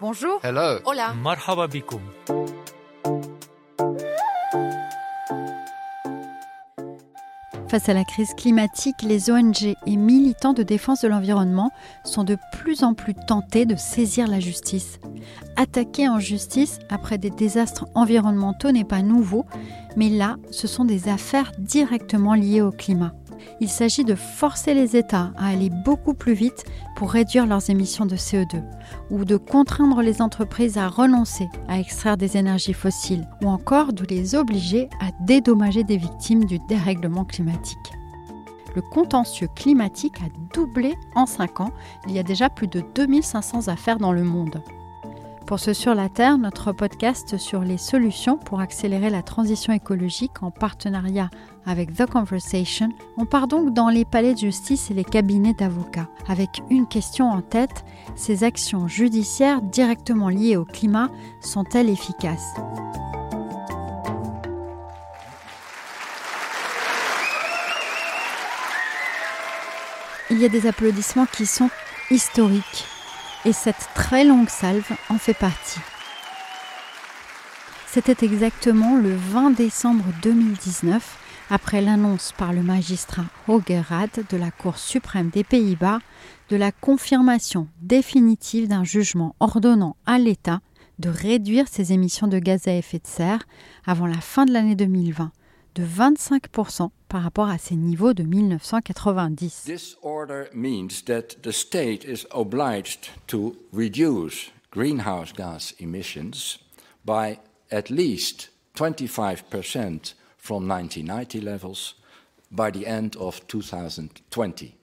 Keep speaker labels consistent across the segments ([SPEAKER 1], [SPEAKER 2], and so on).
[SPEAKER 1] Bonjour.
[SPEAKER 2] Hello.
[SPEAKER 1] Hola.
[SPEAKER 3] Marhaba
[SPEAKER 4] Face à la crise climatique, les ONG et militants de défense de l'environnement sont de plus en plus tentés de saisir la justice. Attaquer en justice après des désastres environnementaux n'est pas nouveau, mais là, ce sont des affaires directement liées au climat. Il s'agit de forcer les États à aller beaucoup plus vite pour réduire leurs émissions de CO2, ou de contraindre les entreprises à renoncer à extraire des énergies fossiles, ou encore de les obliger à dédommager des victimes du dérèglement climatique. Le contentieux climatique a doublé en 5 ans. Il y a déjà plus de 2500 affaires dans le monde. Pour ce Sur la Terre, notre podcast sur les solutions pour accélérer la transition écologique en partenariat avec The Conversation, on part donc dans les palais de justice et les cabinets d'avocats, avec une question en tête, ces actions judiciaires directement liées au climat sont-elles efficaces? Il y a des applaudissements qui sont historiques et cette très longue salve en fait partie. C'était exactement le 20 décembre 2019, après l'annonce par le magistrat Hogerad de la Cour suprême des Pays-Bas de la confirmation définitive d'un jugement ordonnant à l'État de réduire ses émissions de gaz à effet de serre avant la fin de l'année 2020 de 25% par rapport à ses niveaux de 1990.
[SPEAKER 2] This order means that the state is obliged to reduce greenhouse gas emissions by at least 25% from 1990 levels by the end of 2020.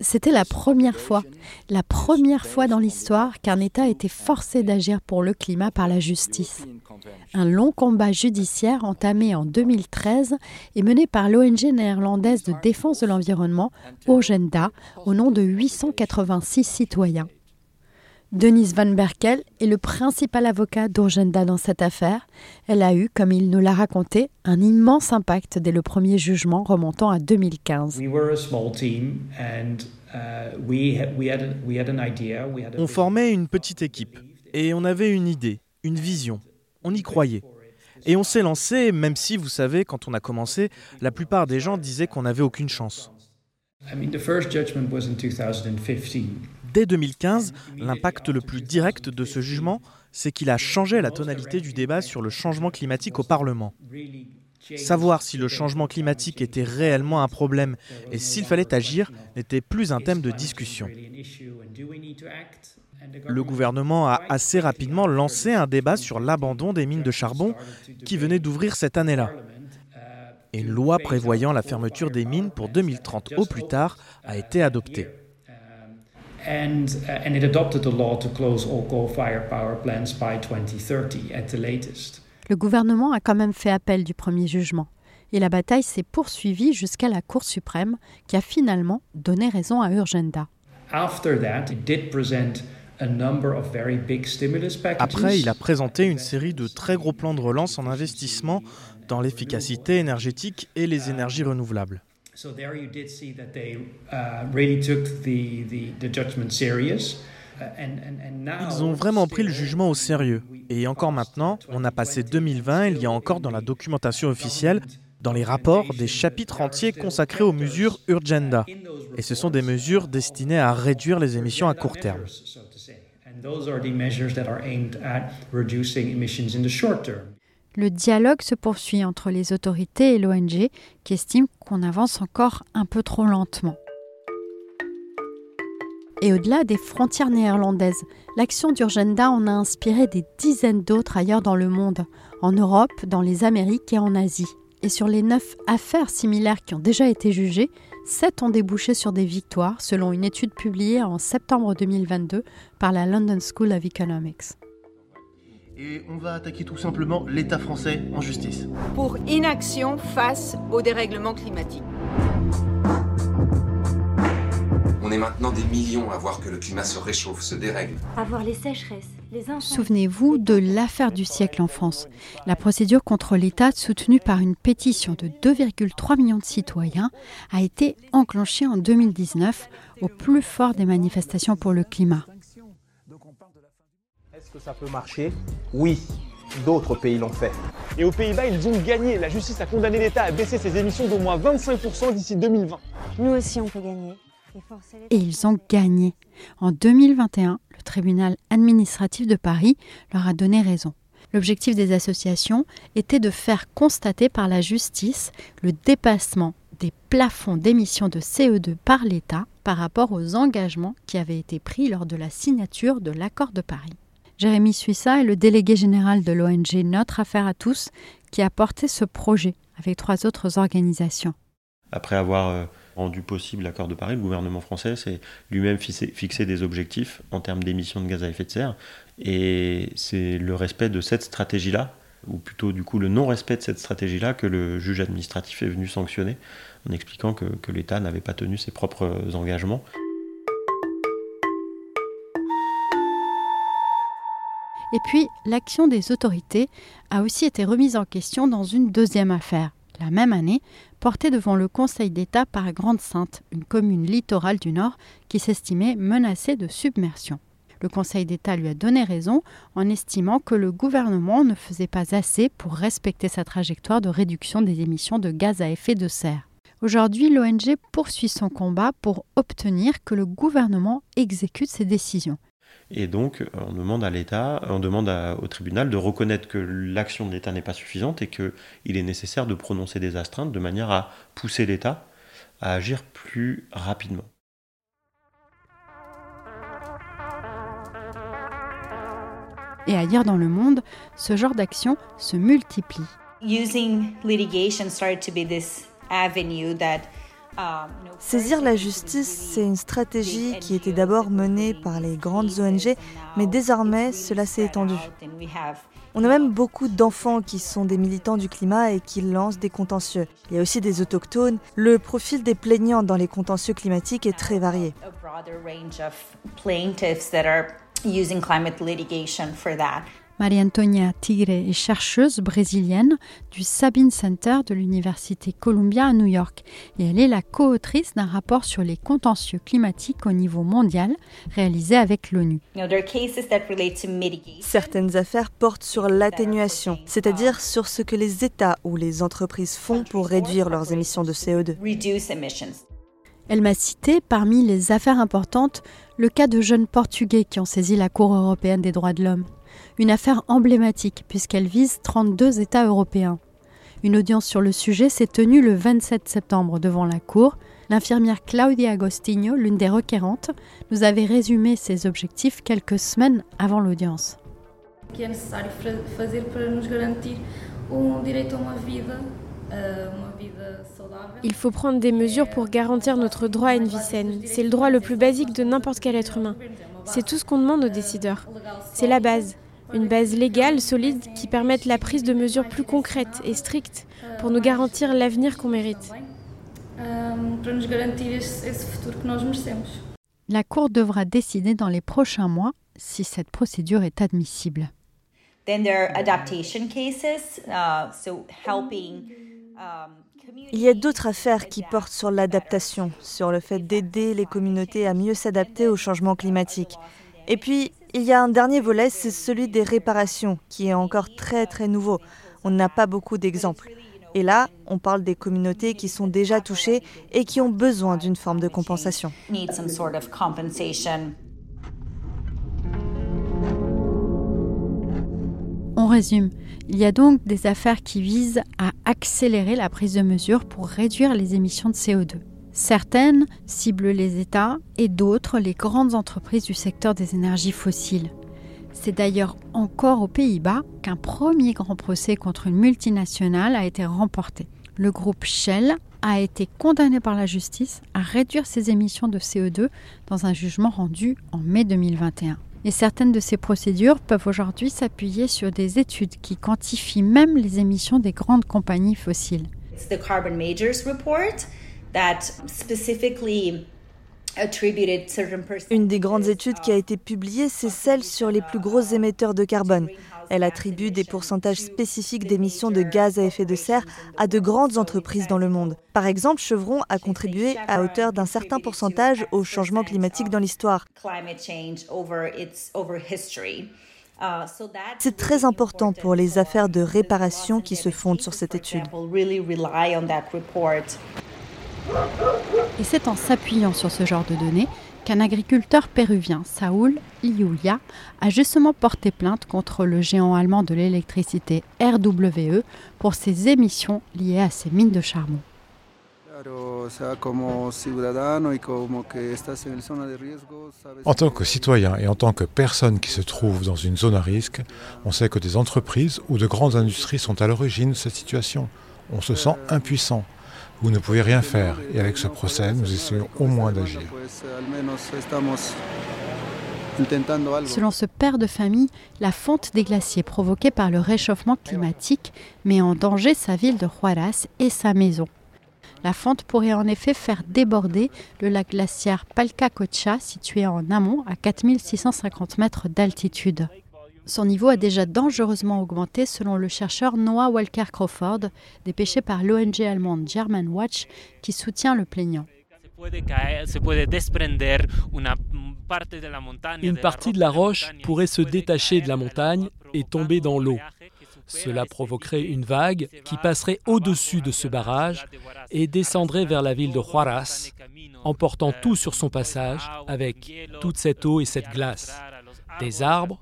[SPEAKER 4] C'était la première fois, la première fois dans l'histoire qu'un État était forcé d'agir pour le climat par la justice. Un long combat judiciaire entamé en 2013 et mené par l'ONG néerlandaise de défense de l'environnement, Urgenda, au nom de 886 citoyens. Denise Van Berkel est le principal avocat d'Urgenda dans cette affaire. Elle a eu, comme il nous l'a raconté, un immense impact dès le premier jugement remontant à 2015.
[SPEAKER 3] On formait une petite équipe et on avait une idée, une vision. On y croyait. Et on s'est lancé, même si, vous savez, quand on a commencé, la plupart des gens disaient qu'on n'avait aucune chance. Dès 2015, l'impact le plus direct de ce jugement, c'est qu'il a changé la tonalité du débat sur le changement climatique au Parlement. Savoir si le changement climatique était réellement un problème et s'il fallait agir n'était plus un thème de discussion. Le gouvernement a assez rapidement lancé un débat sur l'abandon des mines de charbon qui venait d'ouvrir cette année-là. Et une loi prévoyant la fermeture des mines pour 2030 au plus tard a été adoptée.
[SPEAKER 4] Le gouvernement a quand même fait appel du premier jugement. Et la bataille s'est poursuivie jusqu'à la Cour suprême qui a finalement donné raison à Urgenda.
[SPEAKER 3] Après, il a présenté une série de très gros plans de relance en investissement dans l'efficacité énergétique et les énergies renouvelables. Ils ont vraiment pris le jugement au sérieux. Et encore maintenant, on a passé 2020, il y a encore dans la documentation officielle, dans les rapports, des chapitres entiers consacrés aux mesures Urgenda. Et ce sont des mesures destinées à réduire les émissions à court terme.
[SPEAKER 4] Le dialogue se poursuit entre les autorités et l'ONG qui estiment qu'on avance encore un peu trop lentement. Et au-delà des frontières néerlandaises, l'action d'Urgenda en a inspiré des dizaines d'autres ailleurs dans le monde, en Europe, dans les Amériques et en Asie. Et sur les neuf affaires similaires qui ont déjà été jugées, 7 ont débouché sur des victoires, selon une étude publiée en septembre 2022 par la London School of Economics.
[SPEAKER 5] Et on va attaquer tout simplement l'État français en justice.
[SPEAKER 1] Pour inaction face au dérèglement climatique.
[SPEAKER 6] On est maintenant des millions à voir que le climat se réchauffe, se dérègle.
[SPEAKER 7] À voir les sécheresses, les
[SPEAKER 4] Souvenez-vous de l'affaire du siècle en France. La procédure contre l'État, soutenue par une pétition de 2,3 millions de citoyens, a été enclenchée en 2019 au plus fort des manifestations pour le climat.
[SPEAKER 8] Est-ce que ça peut marcher? Oui. D'autres pays l'ont fait.
[SPEAKER 9] Et aux Pays-Bas, ils ont gagné. La justice a condamné l'État à baisser ses émissions d'au moins 25% d'ici 2020.
[SPEAKER 7] Nous aussi, on peut gagner.
[SPEAKER 4] Et ils ont gagné. En 2021, le tribunal administratif de Paris leur a donné raison. L'objectif des associations était de faire constater par la justice le dépassement des plafonds d'émissions de CO2 par l'État par rapport aux engagements qui avaient été pris lors de la signature de l'accord de Paris. Jérémy Suissa est le délégué général de l'ONG Notre Affaire à tous qui a porté ce projet avec trois autres organisations.
[SPEAKER 10] Après avoir euh, rendu possible l'accord de Paris, le gouvernement français s'est lui-même fixé, des objectifs en termes d'émissions de gaz à effet de serre. Et c'est le respect de cette stratégie-là, ou plutôt du coup le non-respect de cette stratégie-là, que le juge administratif est venu sanctionner en expliquant que l'État n'avait pas tenu ses propres engagements.
[SPEAKER 4] Et puis, l'action des autorités a aussi été remise en question dans une deuxième affaire, la même année, portée devant le Conseil d'État par Grande-Sainte, une commune littorale du Nord qui s'estimait menacée de submersion. Le Conseil d'État lui a donné raison en estimant que le gouvernement ne faisait pas assez pour respecter sa trajectoire de réduction des émissions de gaz à effet de serre. Aujourd'hui, l'ONG poursuit son combat pour obtenir que le gouvernement exécute ses décisions.
[SPEAKER 10] Et donc, on demande à l'État, on demande au tribunal de reconnaître que l'action de l'État n'est pas suffisante et qu'il est nécessaire de prononcer des astreintes de manière à pousser l'État à agir plus rapidement.
[SPEAKER 4] Et ailleurs dans le monde, ce genre d'action se multiplie.
[SPEAKER 7] Using litigation started to be this avenue that
[SPEAKER 11] Saisir la justice, c'est une stratégie qui était d'abord menée par les grandes ONG, mais désormais cela s'est étendu. On a même beaucoup d'enfants qui sont des militants du climat et qui lancent des contentieux. Il y a aussi des autochtones. Le profil des plaignants dans les contentieux climatiques est très varié.
[SPEAKER 4] Maria Antonia Tigre est chercheuse brésilienne du Sabin Center de l'Université Columbia à New York et elle est la co-autrice d'un rapport sur les contentieux climatiques au niveau mondial réalisé avec l'ONU.
[SPEAKER 11] Certaines affaires portent sur l'atténuation, c'est-à-dire sur ce que les États ou les entreprises font pour réduire leurs émissions de CO2.
[SPEAKER 4] Elle m'a cité parmi les affaires importantes le cas de jeunes Portugais qui ont saisi la Cour européenne des droits de l'homme une affaire emblématique puisqu'elle vise 32 États européens. Une audience sur le sujet s'est tenue le 27 septembre devant la Cour. L'infirmière Claudia Agostinho, l'une des requérantes, nous avait résumé ses objectifs quelques semaines avant l'audience.
[SPEAKER 12] Il faut prendre des mesures pour garantir notre droit à une vie saine. C'est le droit le plus basique de n'importe quel être humain. C'est tout ce qu'on demande aux décideurs. C'est la base une base légale solide qui permette la prise de mesures plus concrètes et strictes pour nous garantir l'avenir qu'on mérite.
[SPEAKER 4] La Cour devra décider dans les prochains mois si cette procédure est admissible. Il
[SPEAKER 11] y a d'autres affaires qui portent sur l'adaptation, sur le fait d'aider les communautés à mieux s'adapter au changement climatique. Et puis, il y a un dernier volet, c'est celui des réparations, qui est encore très très nouveau. On n'a pas beaucoup d'exemples. Et là, on parle des communautés qui sont déjà touchées et qui ont besoin d'une forme de compensation.
[SPEAKER 4] On résume. Il y a donc des affaires qui visent à accélérer la prise de mesures pour réduire les émissions de CO2. Certaines ciblent les États et d'autres les grandes entreprises du secteur des énergies fossiles. C'est d'ailleurs encore aux Pays-Bas qu'un premier grand procès contre une multinationale a été remporté. Le groupe Shell a été condamné par la justice à réduire ses émissions de CO2 dans un jugement rendu en mai 2021. Et certaines de ces procédures peuvent aujourd'hui s'appuyer sur des études qui quantifient même les émissions des grandes compagnies fossiles.
[SPEAKER 11] Une des grandes études qui a été publiée, c'est celle sur les plus gros émetteurs de carbone. Elle attribue des pourcentages spécifiques d'émissions de gaz à effet de serre à de grandes entreprises dans le monde. Par exemple, Chevron a contribué à hauteur d'un certain pourcentage au changement climatique dans l'histoire. C'est très important pour les affaires de réparation qui se fondent sur cette étude.
[SPEAKER 4] Et c'est en s'appuyant sur ce genre de données qu'un agriculteur péruvien, Saúl Iliulia, a justement porté plainte contre le géant allemand de l'électricité RWE pour ses émissions liées à ses mines de charbon.
[SPEAKER 13] En tant que citoyen et en tant que personne qui se trouve dans une zone à risque, on sait que des entreprises ou de grandes industries sont à l'origine de cette situation. On se sent impuissant. Vous ne pouvez rien faire et avec ce procès, nous essayons au moins d'agir.
[SPEAKER 4] Selon ce père de famille, la fonte des glaciers provoquée par le réchauffement climatique met en danger sa ville de Juarez et sa maison. La fonte pourrait en effet faire déborder le lac glaciaire Palcacocha situé en amont à 4650 mètres d'altitude. Son niveau a déjà dangereusement augmenté selon le chercheur Noah Walker Crawford, dépêché par l'ONG allemande German Watch qui soutient le plaignant.
[SPEAKER 14] Une partie de la roche pourrait se détacher de la montagne et tomber dans l'eau. Cela provoquerait une vague qui passerait au-dessus de ce barrage et descendrait vers la ville de Juarez, emportant tout sur son passage avec toute cette eau et cette glace des arbres,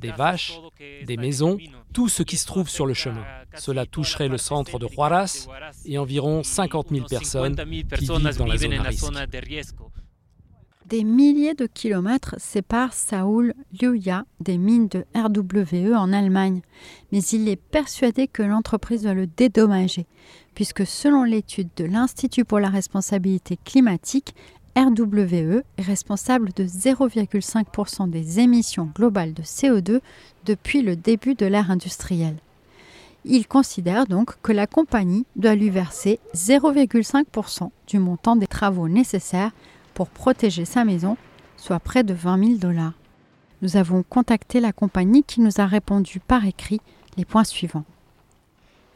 [SPEAKER 14] des vaches, des maisons, tout ce qui se trouve sur le chemin. Cela toucherait le centre de Juarez et environ 50 000 personnes qui vivent dans la zone.
[SPEAKER 4] Des milliers de kilomètres séparent Saoul Liuya des mines de RWE en Allemagne, mais il est persuadé que l'entreprise doit le dédommager, puisque selon l'étude de l'Institut pour la responsabilité climatique, RWE est responsable de 0,5% des émissions globales de CO2 depuis le début de l'ère industrielle. Il considère donc que la compagnie doit lui verser 0,5% du montant des travaux nécessaires pour protéger sa maison, soit près de 20 000 dollars. Nous avons contacté la compagnie qui nous a répondu par écrit les points suivants.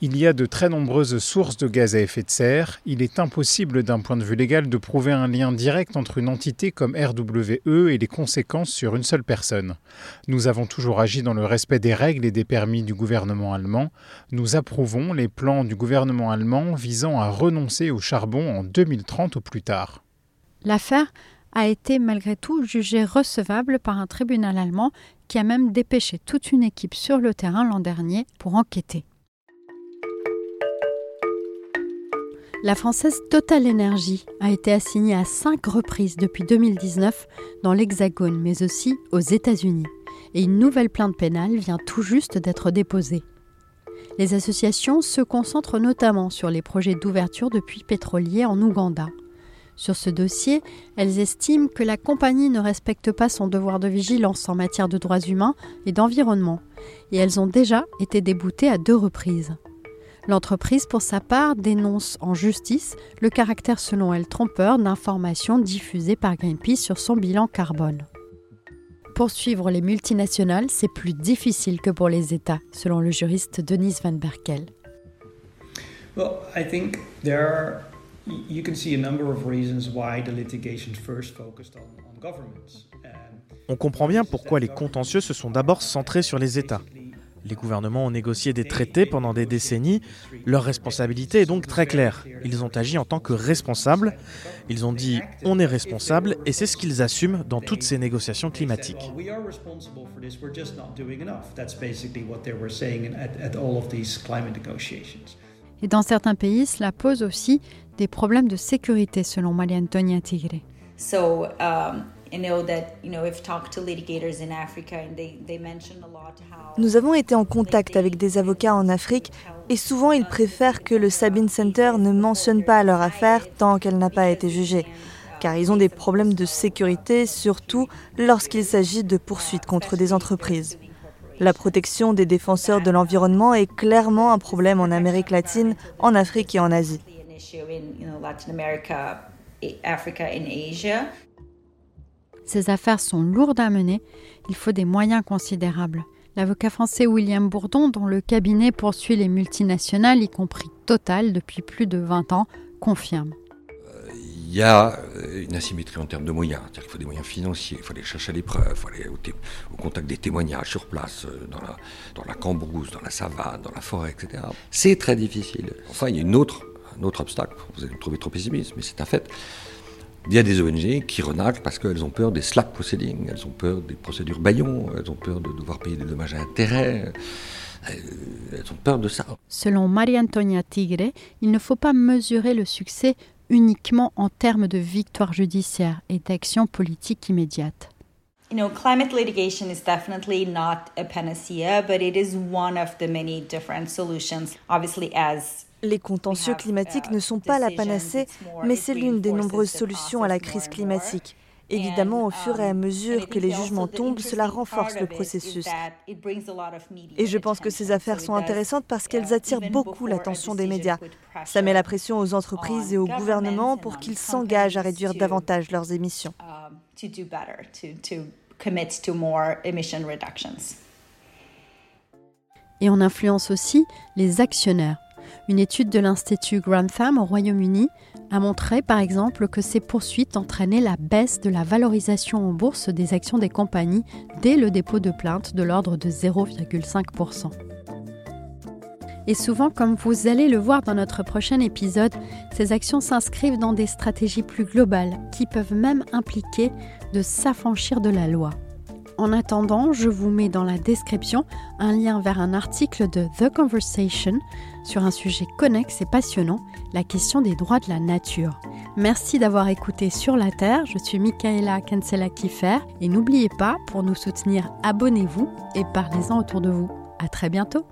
[SPEAKER 15] Il y a de très nombreuses sources de gaz à effet de serre. Il est impossible d'un point de vue légal de prouver un lien direct entre une entité comme RWE et les conséquences sur une seule personne. Nous avons toujours agi dans le respect des règles et des permis du gouvernement allemand. Nous approuvons les plans du gouvernement allemand visant à renoncer au charbon en 2030 ou plus tard.
[SPEAKER 4] L'affaire a été malgré tout jugée recevable par un tribunal allemand qui a même dépêché toute une équipe sur le terrain l'an dernier pour enquêter. La française Total Energy a été assignée à cinq reprises depuis 2019 dans l'Hexagone, mais aussi aux États-Unis. Et une nouvelle plainte pénale vient tout juste d'être déposée. Les associations se concentrent notamment sur les projets d'ouverture de puits pétroliers en Ouganda. Sur ce dossier, elles estiment que la compagnie ne respecte pas son devoir de vigilance en matière de droits humains et d'environnement, et elles ont déjà été déboutées à deux reprises. L'entreprise, pour sa part, dénonce en justice le caractère selon elle trompeur d'informations diffusées par Greenpeace sur son bilan carbone. Poursuivre les multinationales, c'est plus difficile que pour les États, selon le juriste Denis Van Berkel.
[SPEAKER 3] On comprend bien pourquoi les contentieux se sont d'abord centrés sur les États. Les gouvernements ont négocié des traités pendant des décennies. Leur responsabilité est donc très claire. Ils ont agi en tant que responsables. Ils ont dit on est responsable et c'est ce qu'ils assument dans toutes ces négociations climatiques.
[SPEAKER 4] Et dans certains pays, cela pose aussi des problèmes de sécurité, selon Maria Antonia Tigre.
[SPEAKER 11] Nous avons été en contact avec des avocats en Afrique Et souvent, ils préfèrent que le Sabine Center ne mentionne pas leur affaire tant qu'elle n'a pas été jugée, car ils ont des problèmes de sécurité, surtout lorsqu'il s'agit de poursuites contre des entreprises. La protection des défenseurs de l'environnement est clairement un problème en Amérique latine, en Afrique et en Asie.
[SPEAKER 4] Ces affaires sont lourdes à mener, il faut des moyens considérables. L'avocat français William Bourdon, dont le cabinet poursuit les multinationales, y compris Total, depuis plus de 20 ans, confirme.
[SPEAKER 16] Il y a une asymétrie en termes de moyens, qu'il faut des moyens financiers, il faut aller chercher les preuves, il faut aller au, contact des témoignages sur place, euh, dans la, dans la cambrousse, dans la savane, dans la forêt, etc. C'est très difficile. Enfin, il y a une autre, un autre obstacle, vous allez me trouver trop pessimiste, mais c'est un fait. Il y a des ONG qui renaclent parce qu'elles ont peur des slack proceedings, elles ont peur des procédures baillons, elles ont peur de devoir payer des dommages à intérêt. Euh, elles ont peur de ça.
[SPEAKER 4] Selon Maria-Antonia Tigre, il ne faut pas mesurer le succès uniquement en termes de victoire judiciaire et d'action politique immédiate.
[SPEAKER 7] You know, climate litigation is definitely not a panacea, but it is one of the many different solutions. Obviously, as
[SPEAKER 11] les contentieux climatiques ne sont pas la panacée, mais c'est l'une des nombreuses solutions à la crise climatique. Évidemment, au fur et à mesure que les jugements tombent, cela renforce le processus. Et je pense que ces affaires sont intéressantes parce qu'elles attirent beaucoup l'attention des médias. Ça met la pression aux entreprises et aux gouvernements pour qu'ils s'engagent à réduire davantage leurs émissions.
[SPEAKER 4] Et on influence aussi les actionnaires. Une étude de l'Institut Grantham au Royaume-Uni a montré par exemple que ces poursuites entraînaient la baisse de la valorisation en bourse des actions des compagnies dès le dépôt de plainte de l'ordre de 0,5%. Et souvent, comme vous allez le voir dans notre prochain épisode, ces actions s'inscrivent dans des stratégies plus globales qui peuvent même impliquer de s'affranchir de la loi. En attendant, je vous mets dans la description un lien vers un article de The Conversation sur un sujet connexe et passionnant, la question des droits de la nature. Merci d'avoir écouté Sur la Terre, je suis Michaela Kansela-Kiffer et n'oubliez pas, pour nous soutenir, abonnez-vous et parlez-en autour de vous. À très bientôt